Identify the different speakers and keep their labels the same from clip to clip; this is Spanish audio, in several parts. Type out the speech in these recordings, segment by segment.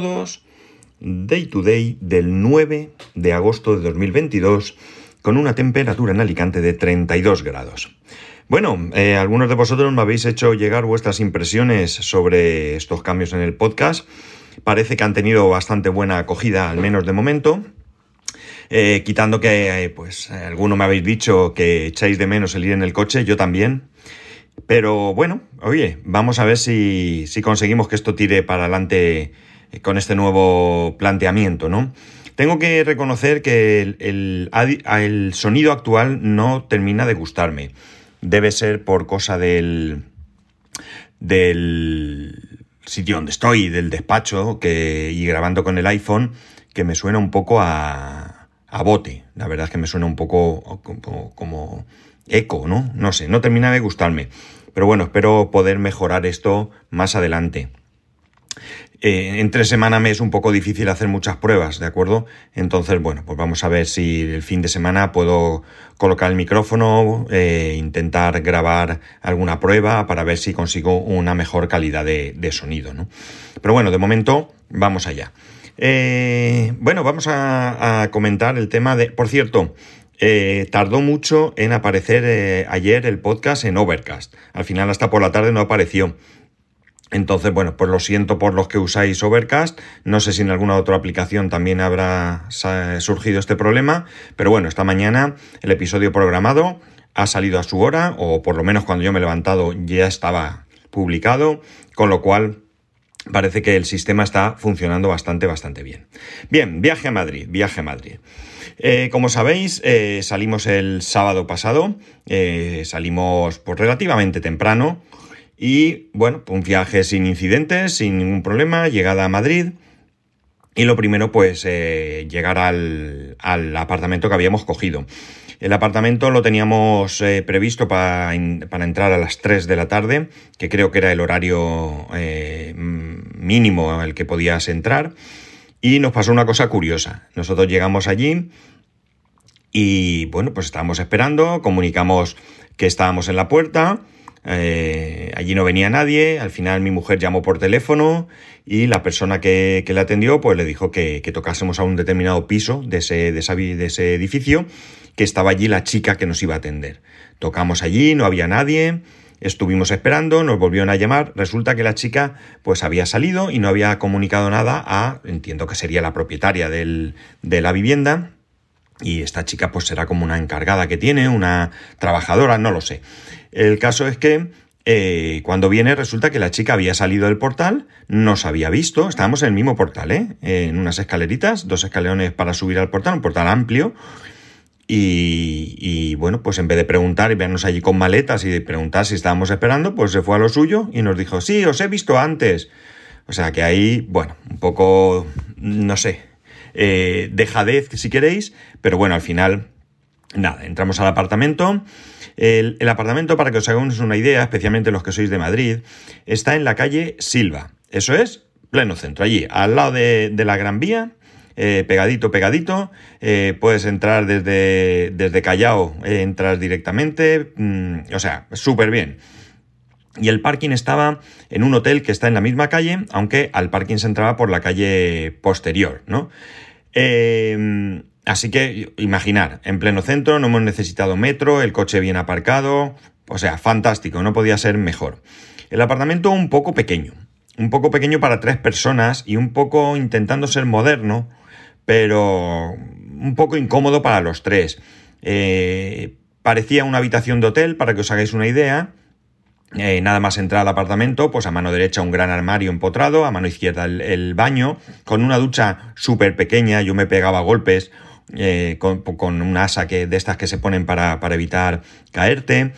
Speaker 1: todos. Day to day del 9 de agosto de 2022 con una temperatura en Alicante de 32 grados. Bueno, eh, algunos de vosotros me habéis hecho llegar vuestras impresiones sobre estos cambios en el podcast. Parece que han tenido bastante buena acogida, al menos de momento. Eh, quitando que, eh, pues, alguno me habéis dicho que echáis de menos el ir en el coche, yo también. Pero bueno, oye, vamos a ver si, conseguimos que esto tire para adelante con este nuevo planteamiento, ¿no? Tengo que reconocer que el, el, sonido actual no termina de gustarme. Debe ser por cosa del, del sitio donde estoy, del despacho, que, y grabando con el iPhone, que me suena un poco a, a bote. La verdad es que me suena un poco como, como eco, ¿no? No sé, no termina de gustarme. Pero bueno, espero poder mejorar esto más adelante. Eh, entre semana me es un poco difícil hacer muchas pruebas, ¿de acuerdo? Entonces, bueno, pues vamos a ver si el fin de semana puedo colocar el micrófono, e intentar grabar alguna prueba para ver si consigo una mejor calidad de, sonido, ¿no? Pero bueno, de momento, vamos allá. Eh, bueno, vamos a comentar el tema de... Por cierto, eh, tardó mucho en aparecer eh, ayer el podcast en Overcast. Al final hasta por la tarde no apareció. Entonces, bueno, pues lo siento por los que usáis Overcast. No sé si en alguna otra aplicación también habrá surgido este problema. Pero bueno, esta mañana el episodio programado ha salido a su hora, o por lo menos cuando yo me he levantado ya estaba publicado, con lo cual parece que el sistema está funcionando bastante, bastante bien. Bien, viaje a Madrid, viaje a Madrid. Eh, como sabéis, eh, salimos el sábado pasado, eh, salimos pues, relativamente temprano y bueno, un viaje sin incidentes, sin ningún problema, llegada a Madrid. Y lo primero, pues, llegar al, apartamento que habíamos cogido. El apartamento lo teníamos previsto para, para, entrar a las 3 de la tarde, que creo que era el horario mínimo al que podías entrar. Y nos pasó una cosa curiosa. Nosotros llegamos allí y bueno, pues estábamos esperando, comunicamos que estábamos en la puerta, eh, allí no venía nadie, al final mi mujer llamó por teléfono y la persona que, le atendió pues le dijo que, tocásemos a un determinado piso de ese, de, ese edificio, que estaba allí la chica que nos iba a atender. Tocamos allí, no había nadie, Estuvimos esperando, nos volvieron a llamar, resulta que la chica pues había salido y no había comunicado nada a, entiendo que sería la propietaria de la vivienda, y esta chica pues será como una encargada que tiene, una trabajadora, no lo sé. El caso es que eh, cuando viene resulta que la chica había salido del portal, nos había visto, estábamos en el mismo portal, ¿eh? en unas escaleritas, dos escalerones para subir al portal, un portal amplio, y, bueno, pues en vez de preguntar y vernos allí con maletas y de preguntar si estábamos esperando, pues se fue a lo suyo y nos dijo, sí, os he visto antes. O sea que ahí, bueno, un poco, no sé, eh, dejadez si queréis, pero bueno, al final, nada, entramos al apartamento. El, apartamento, para que os hagáis una idea, especialmente los que sois de Madrid, está en la calle Silva. Eso es, pleno centro, allí, al lado de la Gran Vía eh, pegadito, pegadito. Eh, puedes entrar desde, desde Callao, eh, entras directamente. Mm, o sea, súper bien. Y el parking estaba en un hotel que está en la misma calle, aunque al parking se entraba por la calle posterior, ¿no? Así que imaginar, en pleno centro, no hemos necesitado metro, el coche bien aparcado, o sea, fantástico, no podía ser mejor. El apartamento un poco pequeño, un poco pequeño para tres personas y un poco intentando ser moderno, pero un poco incómodo para los tres. Eh, parecía una habitación de hotel, para que os hagáis una idea. Eh, nada más entrar al apartamento, pues a mano derecha un gran armario empotrado, a mano izquierda el, baño, con una ducha súper pequeña, yo me pegaba golpes eh, con, con, un asa que, de estas que se ponen para, para evitar caerte.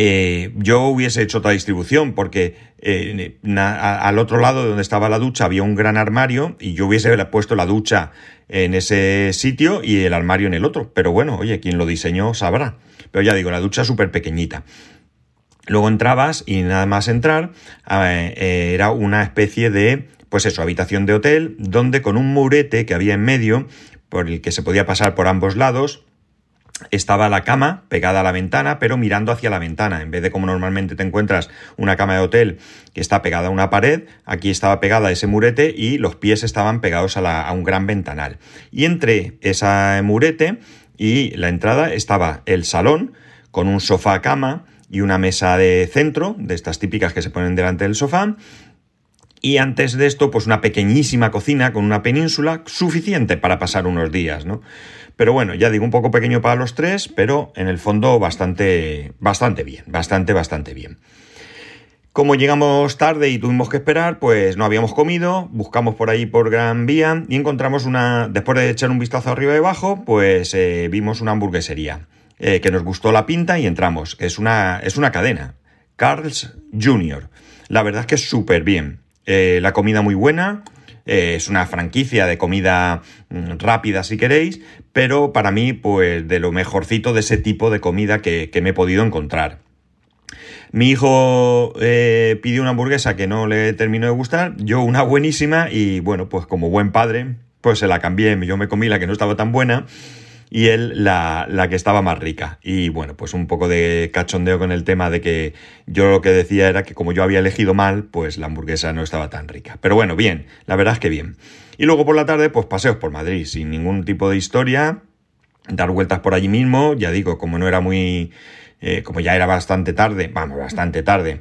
Speaker 1: Eh, yo hubiese hecho otra distribución porque eh, al otro lado de donde estaba la ducha había un gran armario y yo hubiese puesto la ducha en ese sitio y el armario en el otro. Pero bueno, oye, quien lo diseñó sabrá. Pero ya digo, la ducha súper pequeñita. Luego entrabas y nada más entrar eh, era una especie de, pues eso, habitación de hotel donde con un murete que había en medio por el que se podía pasar por ambos lados, estaba la cama pegada a la ventana, pero mirando hacia la ventana. En vez de como normalmente te encuentras una cama de hotel que está pegada a una pared, aquí estaba pegada a ese murete y los pies estaban pegados a, un gran ventanal. Y entre ese murete y la entrada estaba el salón con un sofá cama y una mesa de centro, de estas típicas que se ponen delante del sofá, y antes de esto, pues una pequeñísima cocina con una península suficiente para pasar unos días, ¿no? Pero bueno, ya digo, un poco pequeño para los tres, pero en el fondo bastante, bastante bien, bastante, bastante bien. Como llegamos tarde y tuvimos que esperar, pues no habíamos comido, buscamos por ahí por Gran Vía y encontramos una, después de echar un vistazo arriba y abajo, pues eh, vimos una hamburguesería eh, que nos gustó la pinta y entramos. Es una, es una cadena, Carl's Jr. La verdad es que es súper bien. Eh, la comida muy buena, eh, es una franquicia de comida mm, rápida si queréis, pero para mí pues de lo mejorcito de ese tipo de comida que, me he podido encontrar. Mi hijo eh, pidió una hamburguesa que no le terminó de gustar, yo una buenísima y bueno, pues como buen padre, pues se la cambié, yo me comí la que no estaba tan buena y él la, la, que estaba más rica. Y bueno, pues un poco de cachondeo con el tema de que yo lo que decía era que como yo había elegido mal, pues la hamburguesa no estaba tan rica. Pero bueno, bien, la verdad es que bien. Y luego por la tarde, pues paseos por Madrid, sin ningún tipo de historia, dar vueltas por allí mismo, ya digo, como no era muy... Eh, como ya era bastante tarde, vamos, bastante tarde,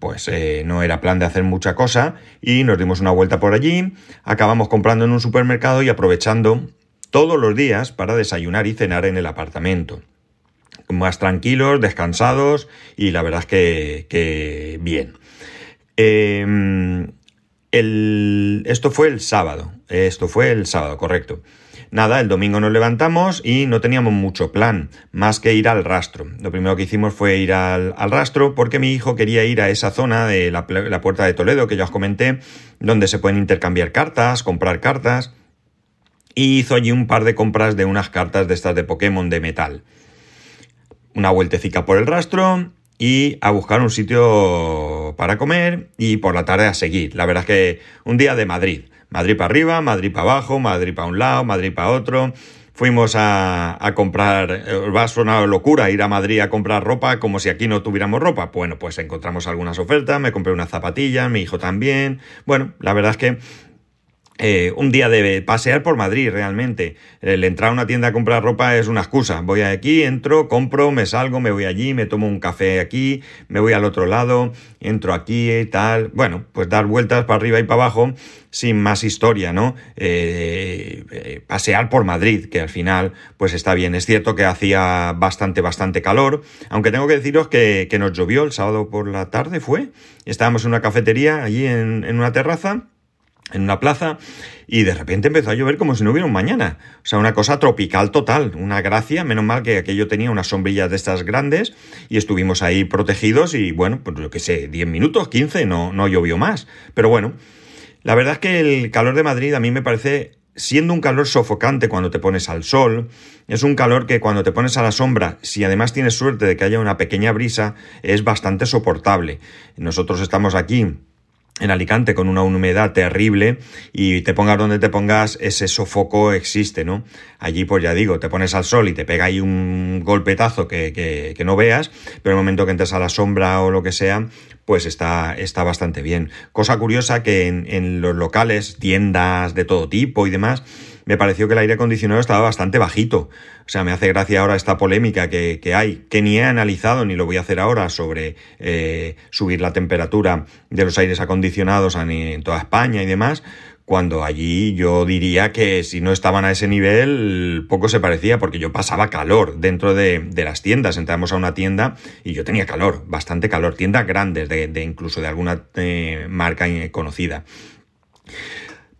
Speaker 1: pues eh, no era plan de hacer mucha cosa y nos dimos una vuelta por allí, acabamos comprando en un supermercado y aprovechando todos los días para desayunar y cenar en el apartamento. Más tranquilos, descansados y la verdad es que, bien. Em, esto fue el sábado, esto fue el sábado, correcto. Nada, el domingo nos levantamos y no teníamos mucho plan, más que ir al rastro. Lo primero que hicimos fue ir al, rastro porque mi hijo quería ir a esa zona de la, la puerta de Toledo que ya os comenté, donde se pueden intercambiar cartas, comprar cartas y hizo allí un par de compras de unas cartas de estas de Pokémon de metal. Una vueltecica por el rastro y a buscar un sitio para comer y por la tarde a seguir. La verdad es que un día de Madrid. Madrid para arriba, Madrid para abajo, Madrid para un lado, Madrid para otro. Fuimos a, a comprar, eh, va a sonar locura ir a Madrid a comprar ropa como si aquí no tuviéramos ropa. Bueno, pues encontramos algunas ofertas, me compré unas zapatillas, mi hijo también. Bueno, la verdad es que eh, un día de pasear por Madrid realmente. El entrar a una tienda a comprar ropa es una excusa. Voy aquí, entro, compro, me salgo, me voy allí, me tomo un café aquí, me voy al otro lado, entro aquí y tal. Bueno, pues dar vueltas para arriba y para abajo sin más historia, ¿no? Eh, eh, pasear por Madrid, que al final pues está bien. Es cierto que hacía bastante, bastante calor, aunque tengo que deciros que, nos llovió el sábado por la tarde, fue. Estábamos en una cafetería allí en, en una terraza en una plaza y de repente empezó a llover como si no hubiera un mañana. O sea, una cosa tropical total, una gracia, menos mal que aquello tenía unas sombrillas de estas grandes y estuvimos ahí protegidos y bueno, pues yo qué sé, 10 minutos, 15, no, no llovió más. Pero bueno, la verdad es que el calor de Madrid a mí me parece siendo un calor sofocante cuando te pones al sol, es un calor que cuando te pones a la sombra, si además tienes suerte de que haya una pequeña brisa, es bastante soportable. Nosotros estamos aquí en Alicante con una humedad terrible y te pongas donde te pongas, ese sofoco existe, ¿no? Allí, pues ya digo, te pones al sol y te pega ahí un golpetazo que, que, no veas, pero el momento que entres a la sombra o lo que sea, pues está, está bastante bien. Cosa curiosa que en, en los locales, tiendas de todo tipo y demás, me pareció que el aire acondicionado estaba bastante bajito. O sea, me hace gracia ahora esta polémica que, hay, que ni he analizado ni lo voy a hacer ahora sobre eh, subir la temperatura de los aires acondicionados en, toda España y demás, cuando allí yo diría que si no estaban a ese nivel, poco se parecía, porque yo pasaba calor dentro de, las tiendas. Entramos a una tienda y yo tenía calor, bastante calor, tiendas grandes, de, incluso de alguna eh, marca conocida.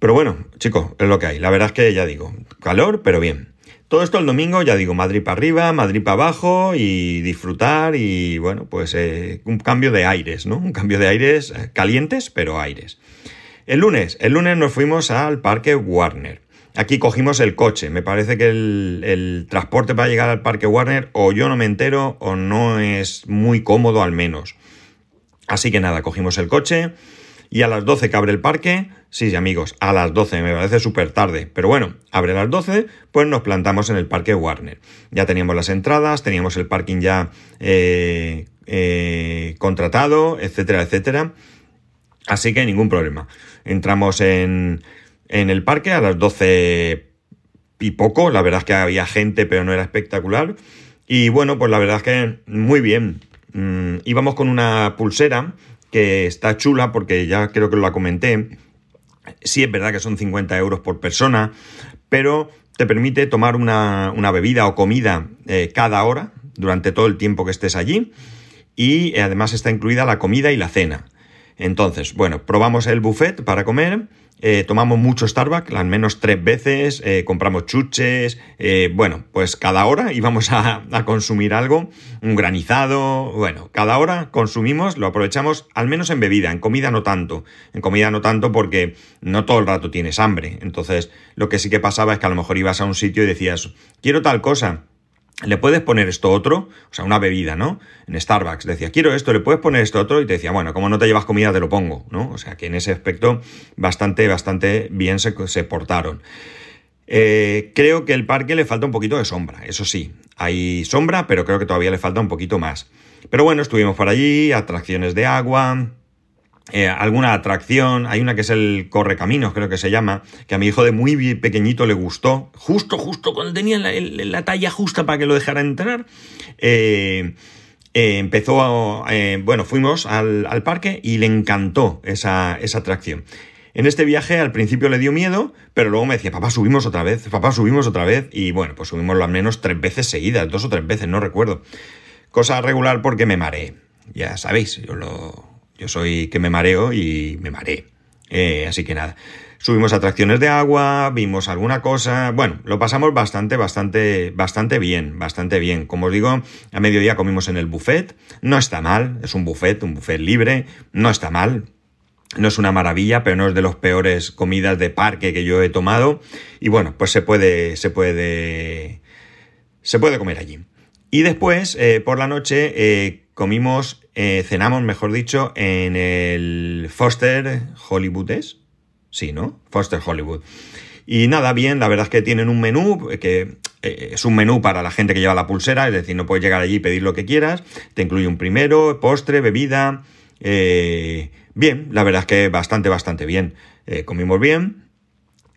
Speaker 1: Pero bueno, chicos, es lo que hay. La verdad es que ya digo, calor, pero bien. Todo esto el domingo, ya digo, Madrid para arriba, Madrid para abajo y disfrutar y bueno, pues eh, un cambio de aires, ¿no? Un cambio de aires eh, calientes, pero aires. El lunes, el lunes nos fuimos al Parque Warner. Aquí cogimos el coche. Me parece que el, el, transporte para llegar al Parque Warner o yo no me entero o no es muy cómodo al menos. Así que nada, cogimos el coche y a las 12 que abre el parque Sí, amigos, a las 12, me parece súper tarde. Pero bueno, abre las 12, pues nos plantamos en el parque Warner. Ya teníamos las entradas, teníamos el parking ya eh, eh, contratado, etcétera, etcétera. Así que ningún problema. Entramos en, en el parque a las 12 y poco. La verdad es que había gente, pero no era espectacular. Y bueno, pues la verdad es que muy bien. Mm, íbamos con una pulsera que está chula porque ya creo que la comenté Sí es verdad que son 50 euros por persona, pero te permite tomar una, bebida o comida eh, cada hora durante todo el tiempo que estés allí y además está incluida la comida y la cena. Entonces, bueno, probamos el buffet para comer eh, tomamos mucho Starbucks, al menos tres veces, eh, compramos chuches, eh, bueno, pues cada hora íbamos a, a, consumir algo, un granizado, bueno, cada hora consumimos, lo aprovechamos al menos en bebida, en comida no tanto, en comida no tanto porque no todo el rato tienes hambre, entonces lo que sí que pasaba es que a lo mejor ibas a un sitio y decías, quiero tal cosa, le puedes poner esto otro, o sea, una bebida, ¿no? En Starbucks decía, quiero esto, le puedes poner esto otro, y te decía, bueno, como no te llevas comida, te lo pongo, ¿no? O sea, que en ese aspecto bastante, bastante bien se, portaron. Eh, creo que el parque le falta un poquito de sombra, eso sí, hay sombra, pero creo que todavía le falta un poquito más. Pero bueno, estuvimos por allí, atracciones de agua, eh, alguna atracción, hay una que es el Correcaminos, creo que se llama, que a mi hijo de muy pequeñito le gustó, justo, justo cuando tenía la, talla justa para que lo dejara entrar. Eh, eh, empezó, bueno, fuimos al, parque y le encantó esa, esa atracción. En este viaje al principio le dio miedo, pero luego me decía, papá, subimos otra vez, papá, subimos otra vez. Y bueno, pues subimos al menos tres veces seguidas, dos o tres veces, no recuerdo. Cosa regular porque me mareé. Ya sabéis, yo lo, yo soy que me mareo y me mareé. Eh, así que nada. Subimos atracciones de agua, vimos alguna cosa. Bueno, lo pasamos bastante, bastante, bastante bien, bastante bien. Como os digo, a mediodía comimos en el buffet. No está mal, es un buffet, un buffet libre. No está mal. No es una maravilla, pero no es de las peores comidas de parque que yo he tomado. Y bueno, pues se puede, se puede, se puede comer allí. Y después, eh, por la noche, eh, comimos eh, cenamos, mejor dicho, en el Foster Hollywood, ¿es? Sí, ¿no? Foster Hollywood. Y nada, bien, la verdad es que tienen un menú que eh, es un menú para la gente que lleva la pulsera, es decir, no puedes llegar allí y pedir lo que quieras. Te incluye un primero, postre, bebida. Eh, bien, la verdad es que bastante, bastante bien. comimos bien.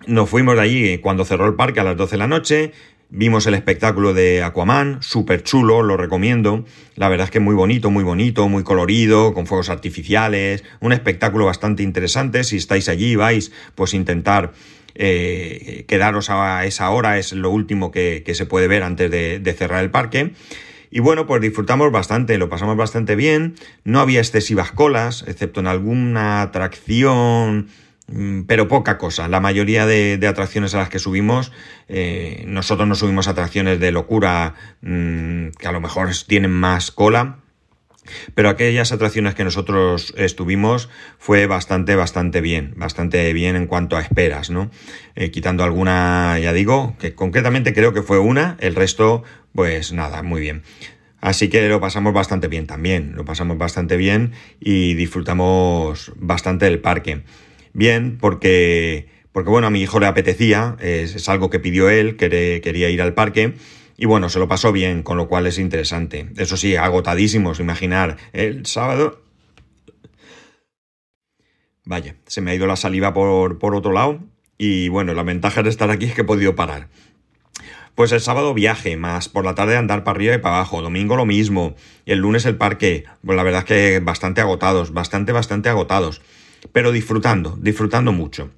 Speaker 1: Nos fuimos de allí cuando cerró el parque a las 12 de la noche. Vimos el espectáculo de Aquaman, súper chulo, lo recomiendo. La verdad es que muy bonito, muy bonito, muy colorido, con fuegos artificiales. Un espectáculo bastante interesante. Si estáis allí vais, pues intentar eh, quedaros a esa hora, es lo último que, se puede ver antes de, de cerrar el parque. Y bueno, pues disfrutamos bastante, lo pasamos bastante bien. No había excesivas colas, excepto en alguna atracción pero poca cosa. La mayoría de, atracciones a las que subimos, eh, nosotros no subimos atracciones de locura mm, que a lo mejor tienen más cola. Pero aquellas atracciones que nosotros estuvimos fue bastante, bastante bien, bastante bien en cuanto a esperas, ¿no? Eh, quitando alguna, ya digo, que concretamente creo que fue una, el resto, pues nada, muy bien. Así que lo pasamos bastante bien también, lo pasamos bastante bien y disfrutamos bastante del parque bien porque, porque bueno, a mi hijo le apetecía, es, algo que pidió él, quería ir al parque. Y bueno, se lo pasó bien, con lo cual es interesante. Eso sí, agotadísimos, imaginar, el sábado... Vaya, se me ha ido la saliva por, por otro lado. Y bueno, la ventaja de estar aquí es que he podido parar. Pues el sábado viaje, más por la tarde andar para arriba y para abajo, domingo lo mismo, y el lunes el parque, pues la verdad es que bastante agotados, bastante, bastante agotados pero disfrutando, disfrutando mucho.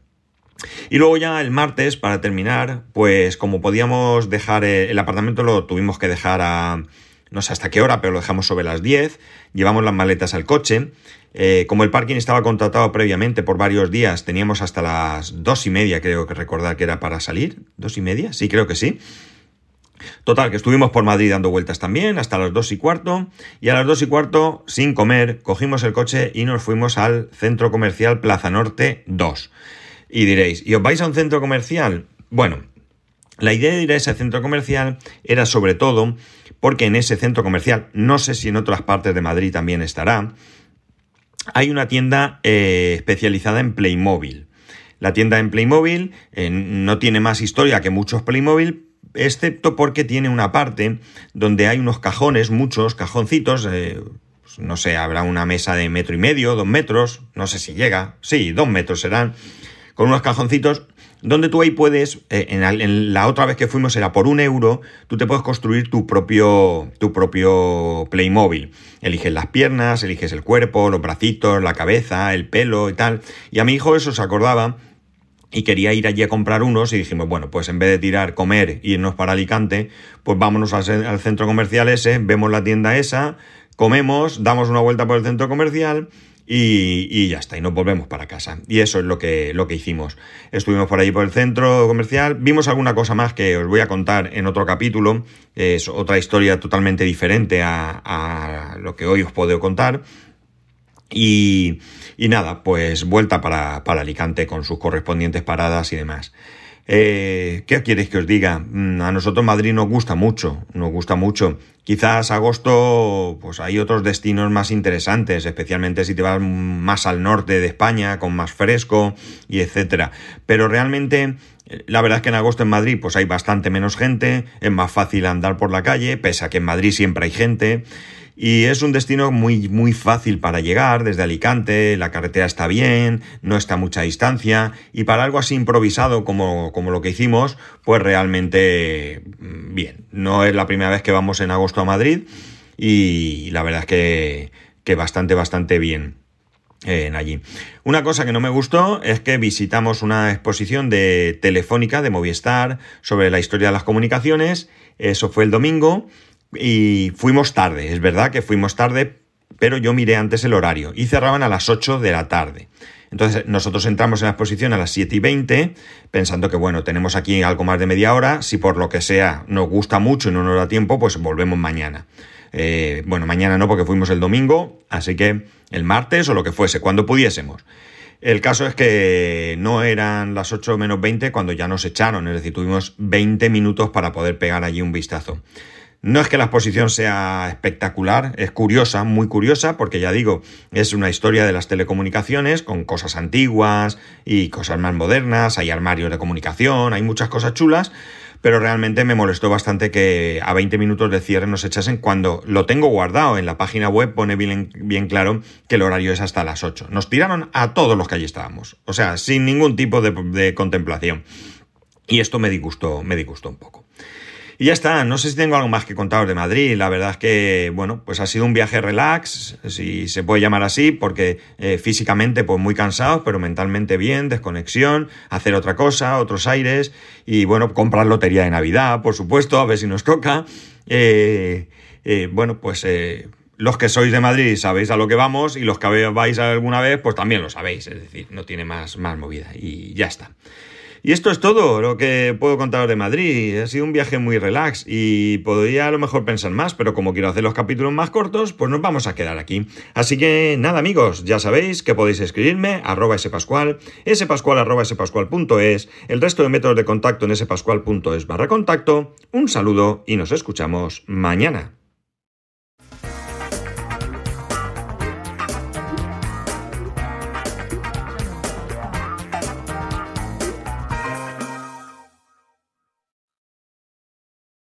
Speaker 1: Y luego ya el martes, para terminar, pues como podíamos dejar eh, el apartamento, lo tuvimos que dejar a no sé hasta qué hora, pero lo dejamos sobre las 10, llevamos las maletas al coche. Eh, como el parking estaba contratado previamente por varios días, teníamos hasta las dos y media, creo que recordar que era para salir. ¿Dos y media? Sí, creo que sí. Total, que estuvimos por Madrid dando vueltas también hasta las dos y cuarto y a las dos y cuarto, sin comer, cogimos el coche y nos fuimos al centro comercial Plaza Norte 2. Y diréis, ¿y os vais a un centro comercial? Bueno, la idea de ir a ese centro comercial era sobre todo porque en ese centro comercial, no sé si en otras partes de Madrid también estará, hay una tienda eh, especializada en Playmobil. La tienda en Playmobil eh, no tiene más historia que muchos Playmobil, excepto porque tiene una parte donde hay unos cajones, muchos cajoncitos, eh, pues no sé, habrá una mesa de metro y medio, dos metros, no sé si llega, sí, dos metros serán, con unos cajoncitos donde tú ahí puedes, eh, en, la, otra vez que fuimos era por un euro, tú te puedes construir tu propio, tu propio Playmobil. Eliges las piernas, eliges el cuerpo, los bracitos, la cabeza, el pelo y tal. Y a mi hijo eso se acordaba y quería ir allí a comprar unos y dijimos, bueno, pues en vez de tirar, comer irnos para Alicante, pues vámonos al, centro comercial ese, vemos la tienda esa, comemos, damos una vuelta por el centro comercial y, ya está, y nos volvemos para casa. Y eso es lo que, lo que hicimos. Estuvimos por ahí por el centro comercial, vimos alguna cosa más que os voy a contar en otro capítulo, es otra historia totalmente diferente a, a lo que hoy os puedo contar. Y, nada, pues vuelta para, para, Alicante con sus correspondientes paradas y demás. Eh, ¿Qué quieres que os diga? Mm, a nosotros Madrid nos gusta mucho, nos gusta mucho. Quizás agosto, pues hay otros destinos más interesantes, especialmente si te vas más al norte de España, con más fresco y etcétera. Pero realmente, eh, la verdad es que en agosto en Madrid, pues hay bastante menos gente, es más fácil andar por la calle, pese a que en Madrid siempre hay gente. Y es un destino muy, muy fácil para llegar desde Alicante, la carretera está bien, no está a mucha distancia, y para algo así improvisado como, como lo que hicimos, pues realmente mm, bien. No es la primera vez que vamos en agosto a Madrid, y la verdad es que, que bastante, bastante bien. En allí. Una cosa que no me gustó es que visitamos una exposición de Telefónica, de Movistar, sobre la historia de las comunicaciones. Eso fue el domingo y fuimos tarde, es verdad que fuimos tarde, pero yo miré antes el horario y cerraban a las 8 de la tarde. Entonces nosotros entramos en la exposición a las 7 y 20, pensando que bueno, tenemos aquí algo más de media hora, si por lo que sea nos gusta mucho y no nos da tiempo, pues volvemos mañana. Eh, bueno, mañana no porque fuimos el domingo, así que el martes o lo que fuese, cuando pudiésemos. El caso es que no eran las 8 menos 20 cuando ya nos echaron, es decir, tuvimos 20 minutos para poder pegar allí un vistazo. No es que la exposición sea espectacular, es curiosa, muy curiosa, porque ya digo, es una historia de las telecomunicaciones con cosas antiguas y cosas más modernas, hay armarios de comunicación, hay muchas cosas chulas, pero realmente me molestó bastante que a 20 minutos de cierre nos echasen cuando lo tengo guardado en la página web, pone bien, claro que el horario es hasta las 8. Nos tiraron a todos los que allí estábamos, o sea, sin ningún tipo de, de contemplación. Y esto me disgustó, me disgustó un poco. Y ya está, no sé si tengo algo más que contaros de Madrid. La verdad es que, bueno, pues ha sido un viaje relax, si se puede llamar así, porque eh, físicamente pues muy cansados, pero mentalmente bien, desconexión, hacer otra cosa, otros aires, y bueno, comprar lotería de Navidad, por supuesto, a ver si nos toca. Eh, eh, bueno, pues los que sois de Madrid sabéis a lo que vamos y los que vais alguna vez, pues también lo sabéis. Es decir, no tiene más, más movida y ya está. Y esto es todo lo que puedo contaros de Madrid. Ha sido un viaje muy relax y podría a lo mejor pensar más, pero como quiero hacer los capítulos más cortos, pues nos vamos a quedar aquí. Así que nada amigos, ya sabéis que podéis escribirme arroba spascual, spascual spascual.es, el resto de métodos de contacto en spascual.es barra contacto. Un saludo y nos escuchamos mañana.